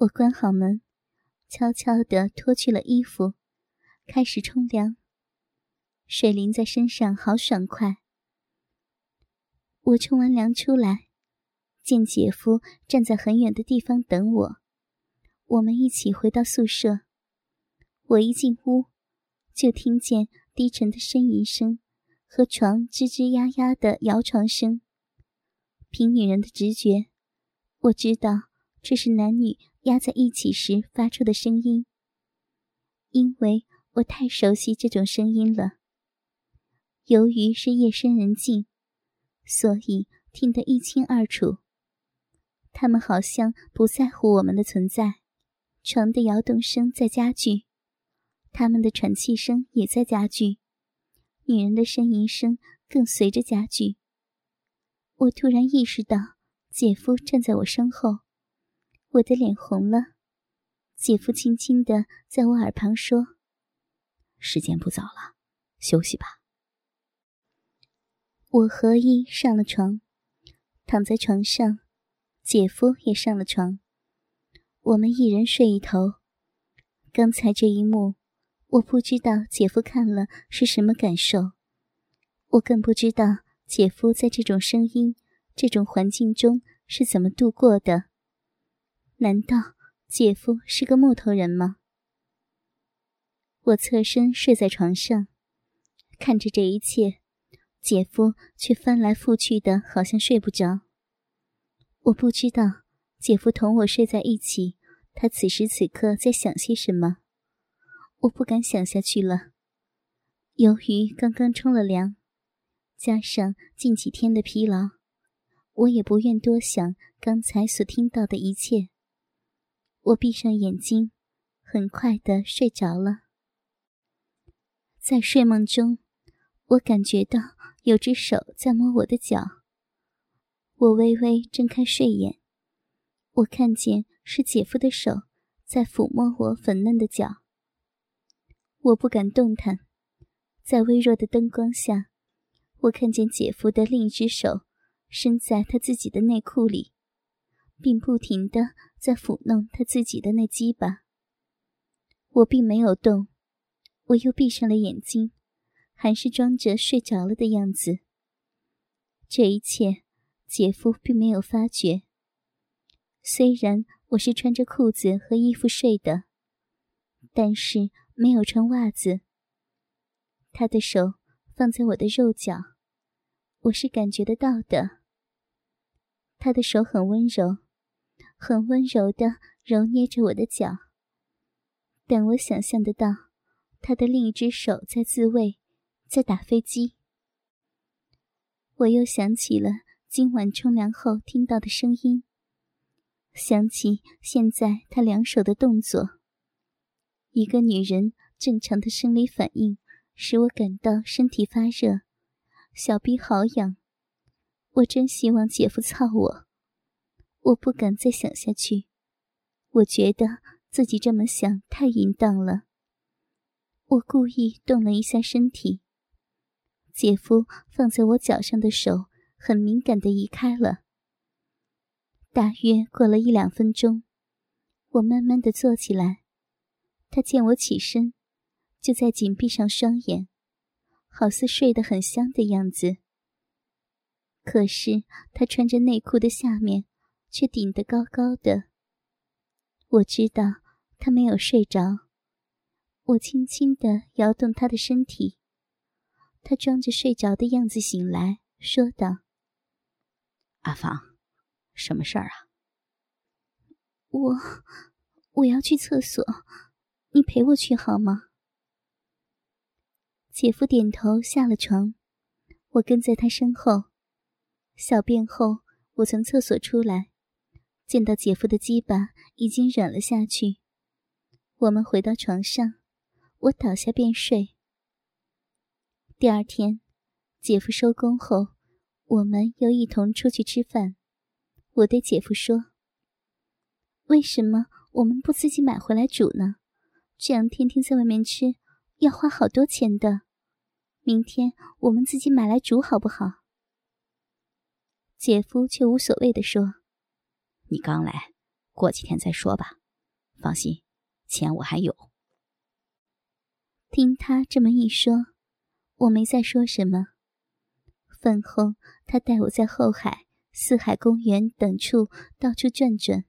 我关好门，悄悄地脱去了衣服，开始冲凉。水淋在身上，好爽快。我冲完凉出来，见姐夫站在很远的地方等我，我们一起回到宿舍。我一进屋，就听见低沉的呻吟声和床吱吱呀呀的摇床声。凭女人的直觉，我知道这是男女压在一起时发出的声音，因为我太熟悉这种声音了。由于是夜深人静，所以听得一清二楚。他们好像不在乎我们的存在，床的摇动声在加剧。他们的喘气声也在加剧，女人的呻吟声更随着加剧。我突然意识到，姐夫站在我身后，我的脸红了。姐夫轻轻的在我耳旁说：“时间不早了，休息吧。”我和衣上了床，躺在床上，姐夫也上了床，我们一人睡一头。刚才这一幕。我不知道姐夫看了是什么感受，我更不知道姐夫在这种声音、这种环境中是怎么度过的。难道姐夫是个木头人吗？我侧身睡在床上，看着这一切，姐夫却翻来覆去的，好像睡不着。我不知道姐夫同我睡在一起，他此时此刻在想些什么。我不敢想下去了。由于刚刚冲了凉，加上近几天的疲劳，我也不愿多想刚才所听到的一切。我闭上眼睛，很快的睡着了。在睡梦中，我感觉到有只手在摸我的脚。我微微睁开睡眼，我看见是姐夫的手在抚摸我粉嫩的脚。我不敢动弹，在微弱的灯光下，我看见姐夫的另一只手伸在他自己的内裤里，并不停的在抚弄他自己的那鸡巴。我并没有动，我又闭上了眼睛，还是装着睡着了的样子。这一切，姐夫并没有发觉。虽然我是穿着裤子和衣服睡的，但是。没有穿袜子。他的手放在我的肉脚，我是感觉得到的。他的手很温柔，很温柔的揉捏着我的脚。但我想象得到，他的另一只手在自慰，在打飞机。我又想起了今晚冲凉后听到的声音，想起现在他两手的动作。一个女人正常的生理反应使我感到身体发热，小臂好痒。我真希望姐夫操我，我不敢再想下去。我觉得自己这么想太淫荡了。我故意动了一下身体，姐夫放在我脚上的手很敏感的移开了。大约过了一两分钟，我慢慢的坐起来。他见我起身，就在紧闭上双眼，好似睡得很香的样子。可是他穿着内裤的下面却顶得高高的。我知道他没有睡着。我轻轻地摇动他的身体，他装着睡着的样子醒来，说道：“阿芳，什么事儿啊？”“我，我要去厕所。”你陪我去好吗？姐夫点头，下了床，我跟在他身后。小便后，我从厕所出来，见到姐夫的鸡巴已经软了下去。我们回到床上，我倒下便睡。第二天，姐夫收工后，我们又一同出去吃饭。我对姐夫说：“为什么我们不自己买回来煮呢？”这样天天在外面吃，要花好多钱的。明天我们自己买来煮好不好？姐夫却无所谓的说：“你刚来，过几天再说吧，放心，钱我还有。听他这么一说，我没再说什么。饭后，他带我在后海、四海公园等处到处转转。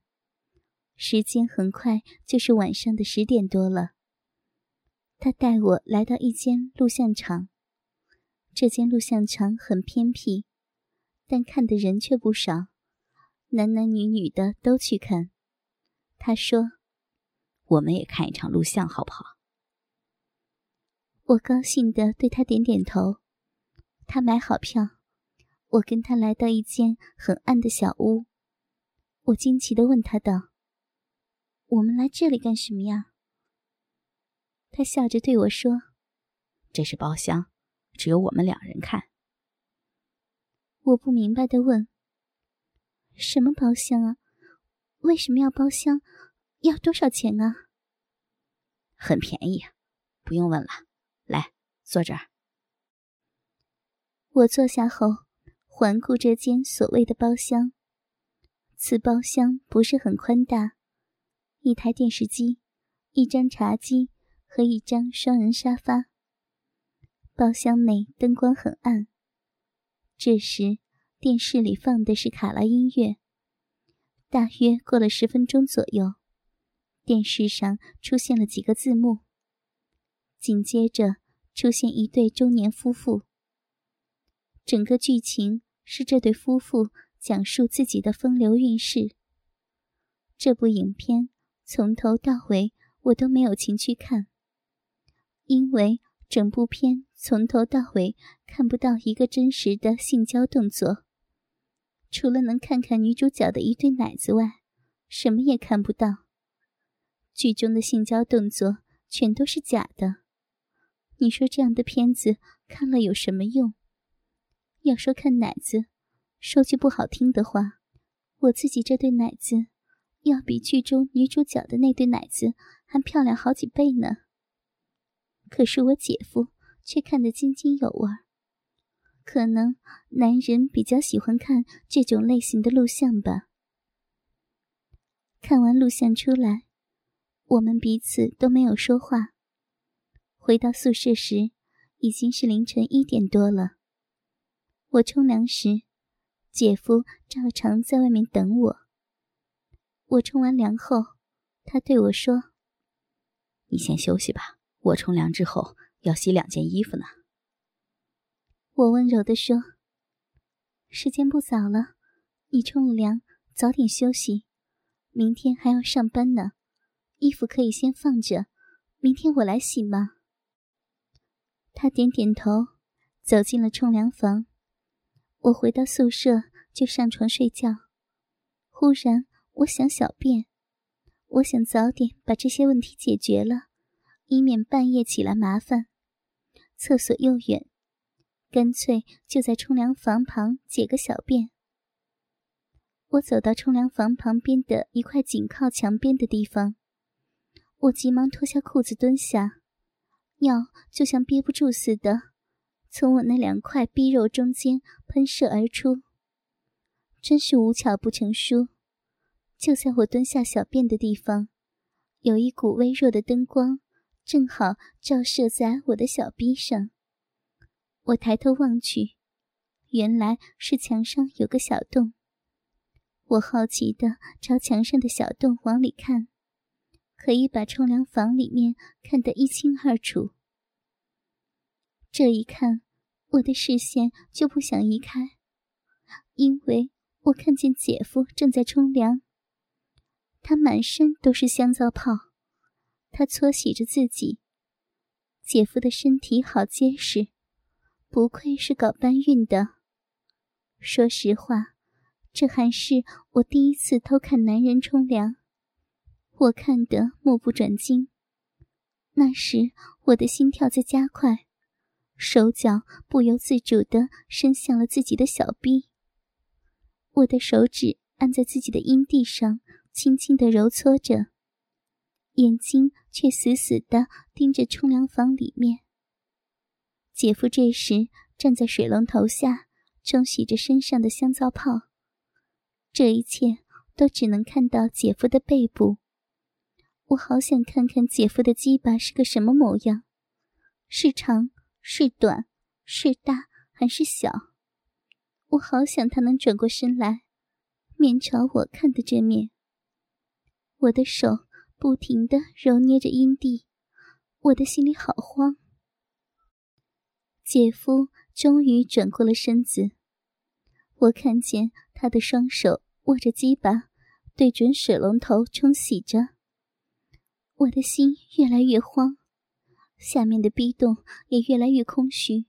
时间很快就是晚上的十点多了。他带我来到一间录像厂，这间录像厂很偏僻，但看的人却不少，男男女女的都去看。他说：“我们也看一场录像，好不好？”我高兴的对他点点头。他买好票，我跟他来到一间很暗的小屋。我惊奇的问他道。我们来这里干什么呀？他笑着对我说：“这是包厢，只有我们两人看。”我不明白的问：“什么包厢啊？为什么要包厢？要多少钱啊？”很便宜啊，不用问了。来，坐这儿。我坐下后，环顾这间所谓的包厢。此包厢不是很宽大。一台电视机，一张茶几和一张双人沙发。包厢内灯光很暗。这时，电视里放的是卡拉音乐。大约过了十分钟左右，电视上出现了几个字幕。紧接着，出现一对中年夫妇。整个剧情是这对夫妇讲述自己的风流韵事。这部影片。从头到尾，我都没有情去看，因为整部片从头到尾看不到一个真实的性交动作，除了能看看女主角的一对奶子外，什么也看不到。剧中的性交动作全都是假的。你说这样的片子看了有什么用？要说看奶子，说句不好听的话，我自己这对奶子。要比剧中女主角的那对奶子还漂亮好几倍呢。可是我姐夫却看得津津有味。可能男人比较喜欢看这种类型的录像吧。看完录像出来，我们彼此都没有说话。回到宿舍时，已经是凌晨一点多了。我冲凉时，姐夫照常在外面等我。我冲完凉后，他对我说：“你先休息吧，我冲凉之后要洗两件衣服呢。”我温柔地说：“时间不早了，你冲了凉，早点休息。明天还要上班呢，衣服可以先放着，明天我来洗吗？”他点点头，走进了冲凉房。我回到宿舍就上床睡觉，忽然。我想小便，我想早点把这些问题解决了，以免半夜起来麻烦。厕所又远，干脆就在冲凉房旁解个小便。我走到冲凉房旁边的一块紧靠墙边的地方，我急忙脱下裤子蹲下，尿就像憋不住似的，从我那两块逼肉中间喷射而出。真是无巧不成书。就在我蹲下小便的地方，有一股微弱的灯光，正好照射在我的小臂上。我抬头望去，原来是墙上有个小洞。我好奇地朝墙上的小洞往里看，可以把冲凉房里面看得一清二楚。这一看，我的视线就不想移开，因为我看见姐夫正在冲凉。他满身都是香皂泡，他搓洗着自己。姐夫的身体好结实，不愧是搞搬运的。说实话，这还是我第一次偷看男人冲凉，我看得目不转睛。那时我的心跳在加快，手脚不由自主地伸向了自己的小臂。我的手指按在自己的阴蒂上。轻轻的揉搓着，眼睛却死死的盯着冲凉房里面。姐夫这时站在水龙头下冲洗着身上的香皂泡，这一切都只能看到姐夫的背部。我好想看看姐夫的鸡巴是个什么模样，是长是短，是大还是小？我好想他能转过身来，面朝我看的正面。我的手不停的揉捏着阴蒂，我的心里好慌。姐夫终于转过了身子，我看见他的双手握着鸡巴，对准水龙头冲洗着。我的心越来越慌，下面的逼洞也越来越空虚。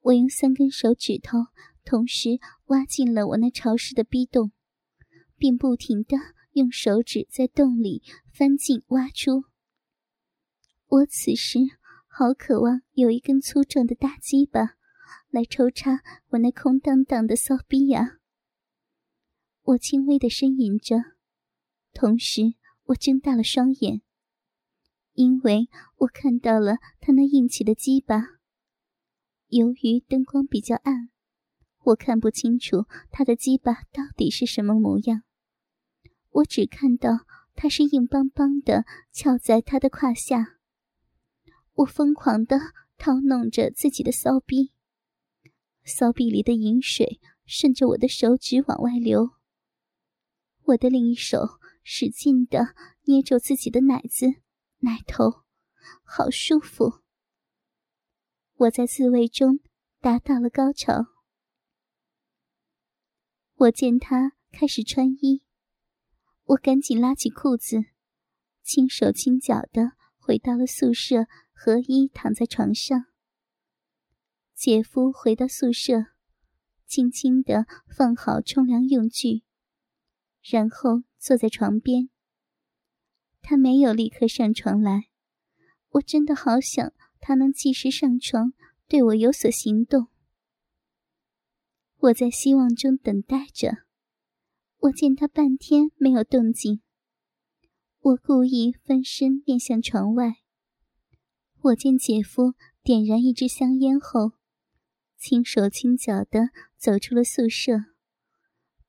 我用三根手指头同时挖进了我那潮湿的逼洞，并不停的用手指在洞里翻进挖出。我此时好渴望有一根粗壮的大鸡巴来抽插我那空荡荡的骚逼呀！我轻微的呻吟着，同时。我睁大了双眼，因为我看到了他那硬起的鸡巴。由于灯光比较暗，我看不清楚他的鸡巴到底是什么模样。我只看到他是硬邦邦的翘在他的胯下。我疯狂的掏弄着自己的骚逼，骚逼里的饮水顺着我的手指往外流。我的另一手。使劲的捏着自己的奶子、奶头，好舒服。我在自慰中达到了高潮。我见他开始穿衣，我赶紧拉起裤子，轻手轻脚的回到了宿舍，和衣躺在床上。姐夫回到宿舍，轻轻的放好冲凉用具，然后。坐在床边，他没有立刻上床来。我真的好想他能及时上床，对我有所行动。我在希望中等待着。我见他半天没有动静，我故意翻身面向床外。我见姐夫点燃一支香烟后，轻手轻脚的走出了宿舍。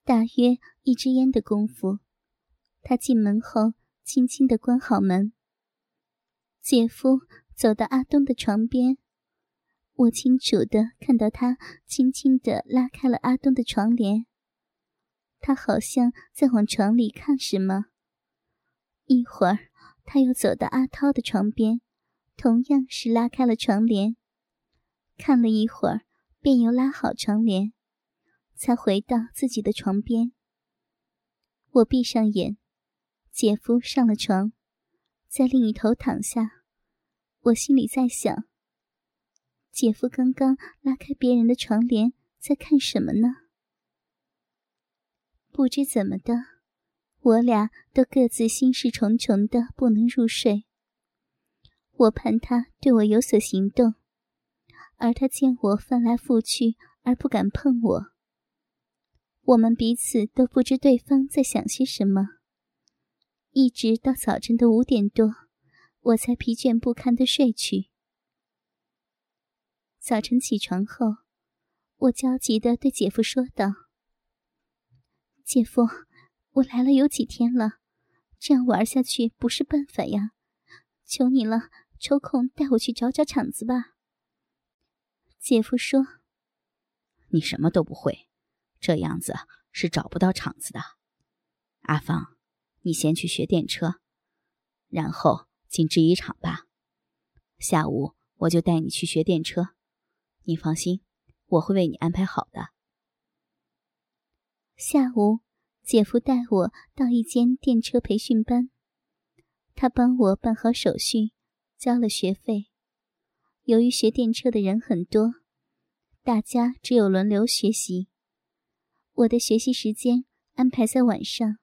大约一支烟的功夫。他进门后，轻轻的关好门。姐夫走到阿东的床边，我清楚的看到他轻轻的拉开了阿东的床帘。他好像在往床里看什么。一会儿，他又走到阿涛的床边，同样是拉开了床帘。看了一会儿，便又拉好床帘，才回到自己的床边。我闭上眼。姐夫上了床，在另一头躺下。我心里在想：姐夫刚刚拉开别人的床帘，在看什么呢？不知怎么的，我俩都各自心事重重的，不能入睡。我盼他对我有所行动，而他见我翻来覆去而不敢碰我。我们彼此都不知对方在想些什么。一直到早晨的五点多，我才疲倦不堪的睡去。早晨起床后，我焦急的对姐夫说道：“姐夫，我来了有几天了，这样玩下去不是办法呀！求你了，抽空带我去找找场子吧。”姐夫说：“你什么都不会，这样子是找不到场子的。”阿芳。你先去学电车，然后进制衣厂吧。下午我就带你去学电车，你放心，我会为你安排好的。下午，姐夫带我到一间电车培训班，他帮我办好手续，交了学费。由于学电车的人很多，大家只有轮流学习。我的学习时间安排在晚上。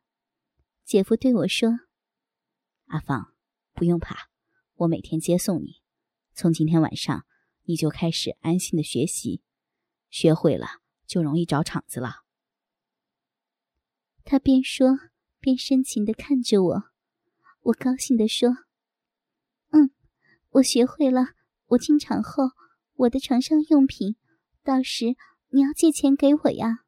姐夫对我说：“阿芳，不用怕，我每天接送你。从今天晚上，你就开始安心的学习，学会了就容易找场子了。”他边说边深情的看着我，我高兴的说：“，我学会了。我进场后，我的床上用品，到时你要借钱给我呀。”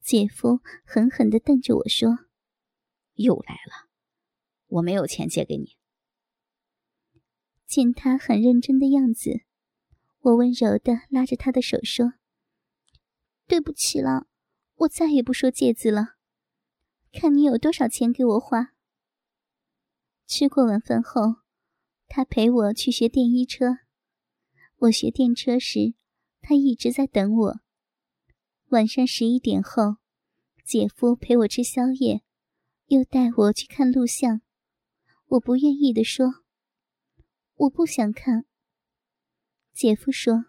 姐夫狠狠地瞪着我说：“又来了，我没有钱借给你。见他很认真的样子，我温柔的拉着他的手说：“对不起了，我再也不说借字了。看你有多少钱给我花。”吃过晚饭后，他陪我去学电衣车。我学电车时，他一直在等我。晚上十一点后，姐夫陪我吃宵夜，又带我去看录像。我不愿意的说：“我不想看。”姐夫说：“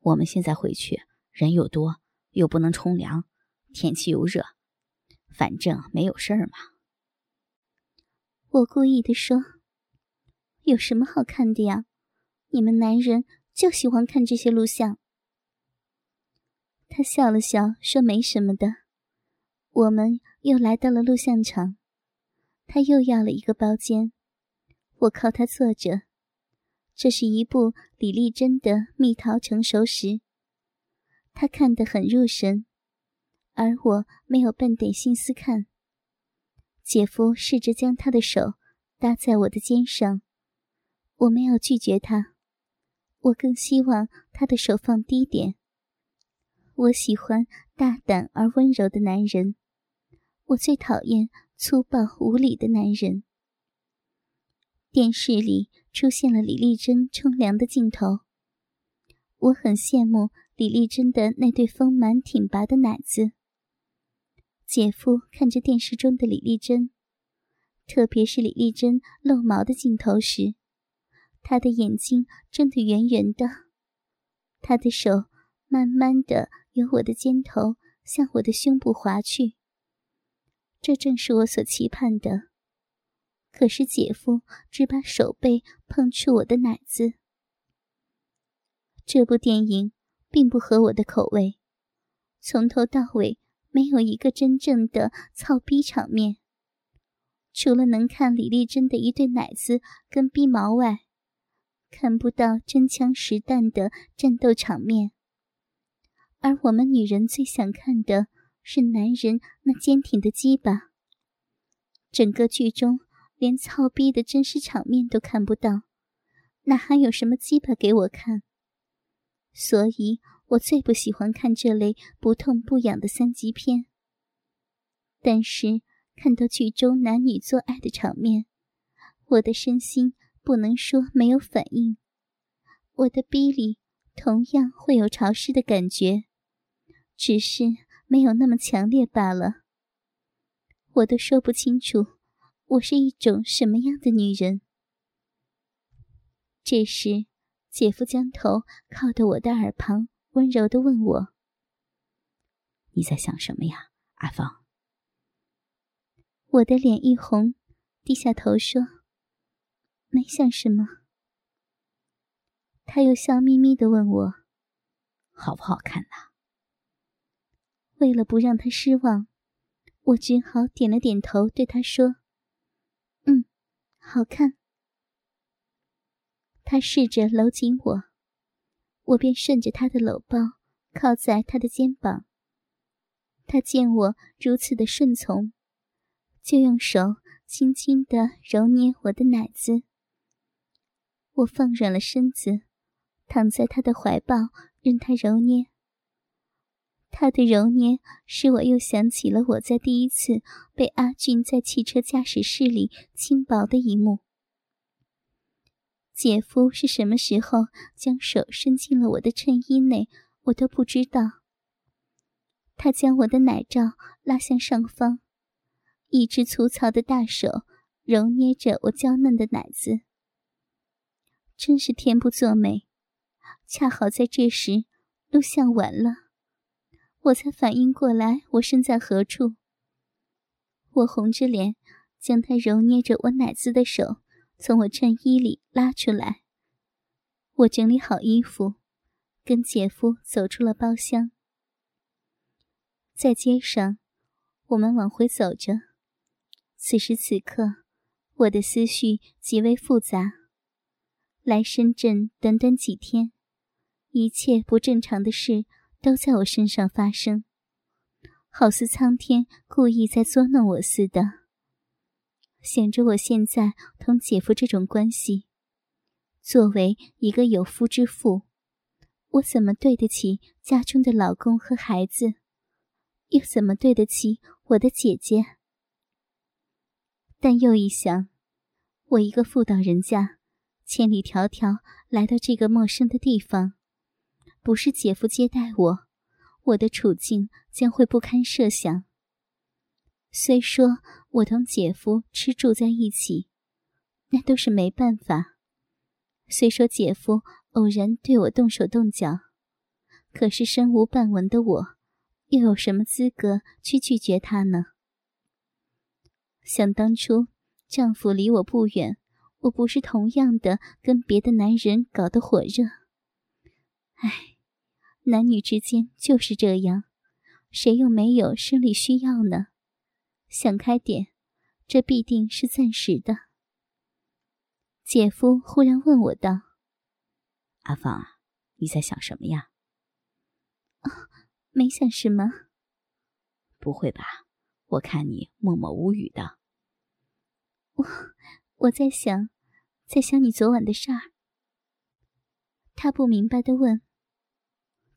我们现在回去，人又多，又不能冲凉，天气又热，反正没有事儿嘛。”我故意的说：“有什么好看的呀？你们男人就喜欢看这些录像。”他笑了笑，说：“没什么的。”我们又来到了录像场，他又要了一个包间，我靠他坐着。这是一部李丽珍的《蜜桃成熟时》，他看得很入神，而我没有半点心思看。姐夫试着将他的手搭在我的肩上，我没有拒绝他，我更希望他的手放低点。我喜欢大胆而温柔的男人，我最讨厌粗暴无礼的男人。电视里出现了李丽珍冲凉的镜头，我很羡慕李丽珍的那对丰满挺拔的奶子。姐夫看着电视中的李丽珍，特别是李丽珍露毛的镜头时，他的眼睛睁得圆圆的，他的手慢慢的。由我的肩头向我的胸部滑去，这正是我所期盼的。可是姐夫只把手背碰触我的奶子。这部电影并不合我的口味，从头到尾没有一个真正的操逼场面，除了能看李丽珍的一对奶子跟逼毛外，看不到真枪实弹的战斗场面。而我们女人最想看的是男人那坚挺的鸡巴。整个剧中连操逼的真实场面都看不到，那还有什么鸡巴给我看？所以我最不喜欢看这类不痛不痒的三级片。但是看到剧中男女做爱的场面，我的身心不能说没有反应，我的逼里。同样会有潮湿的感觉，只是没有那么强烈罢了。我都说不清楚，我是一种什么样的女人。这时，姐夫将头靠到我的耳旁，温柔的问我：“你在想什么呀，阿芳？”我的脸一红，低下头说：“没想什么。”他又笑眯眯的问我：“好不好看呢？”为了不让他失望，我只好点了点头，对他说：“嗯，好看。”他试着搂紧我，我便顺着他的搂抱靠在他的肩膀。他见我如此的顺从，就用手轻轻的揉捏我的奶子。我放软了身子。躺在他的怀抱，任他揉捏。他的揉捏使我又想起了我在第一次被阿俊在汽车驾驶室里轻薄的一幕。姐夫是什么时候将手伸进了我的衬衣内，我都不知道。他将我的奶罩拉向上方，一只粗糙的大手揉捏着我娇嫩的奶子，真是天不作美。恰好在这时，录像完了，我才反应过来我身在何处。我红着脸，将他揉捏着我奶子的手从我衬衣里拉出来。我整理好衣服，跟姐夫走出了包厢。在街上，我们往回走着。此时此刻，我的思绪极为复杂。来深圳短短几天。一切不正常的事都在我身上发生，好似苍天故意在捉弄我似的。想着我现在同姐夫这种关系，作为一个有夫之妇，我怎么对得起家中的老公和孩子，又怎么对得起我的姐姐？但又一想，我一个妇道人家，千里迢迢来到这个陌生的地方，不是姐夫接待我，我的处境将会不堪设想。虽说我同姐夫吃住在一起，那都是没办法。虽说姐夫偶然对我动手动脚，可是身无半文的我，又有什么资格去拒绝他呢？想当初，丈夫离我不远，我不是同样的跟别的男人搞得火热？唉，男女之间就是这样，谁又没有生理需要呢？想开点，这必定是暂时的。姐夫忽然问我道：“阿芳啊，你在想什么呀？”“哦，没想什么。”“不会吧？我看你默默无语的。”“我我在想，在想你昨晚的事儿。”他不明白的问：“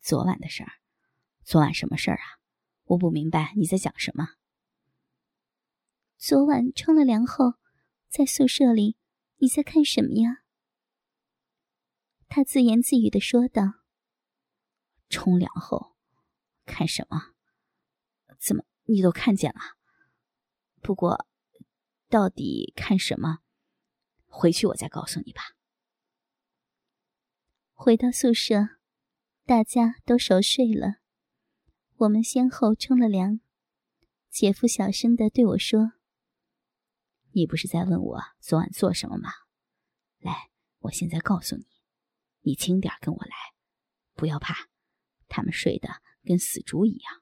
昨晚的事儿？昨晚什么事儿啊？我不明白你在讲什么。”昨晚冲了凉后，在宿舍里，你在看什么呀？他自言自语的说道：“冲凉后，看什么？怎么你都看见了？不过，到底看什么？回去我再告诉你吧。”回到宿舍，大家都熟睡了，我们先后冲了凉。姐夫小声的对我说。你不是在问我昨晚做什么吗？来，我现在告诉你，你轻点跟我来，不要怕，他们睡得跟死猪一样。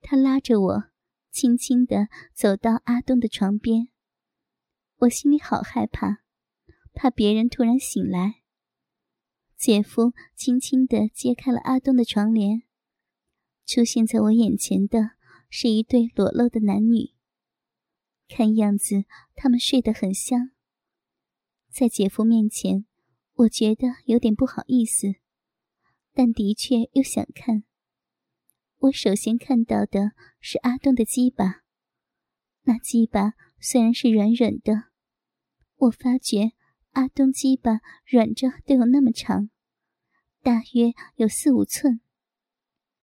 他拉着我，轻轻的走到阿东的床边。我心里好害怕，怕别人突然醒来。姐夫轻轻的揭开了阿东的床帘，出现在我眼前的是一对裸露的男女。看样子他们睡得很香。在姐夫面前，我觉得有点不好意思，但的确又想看。我首先看到的是阿东的鸡巴，那鸡巴虽然是软软的，我发觉阿东鸡巴软着都有那么长，大约有四五寸。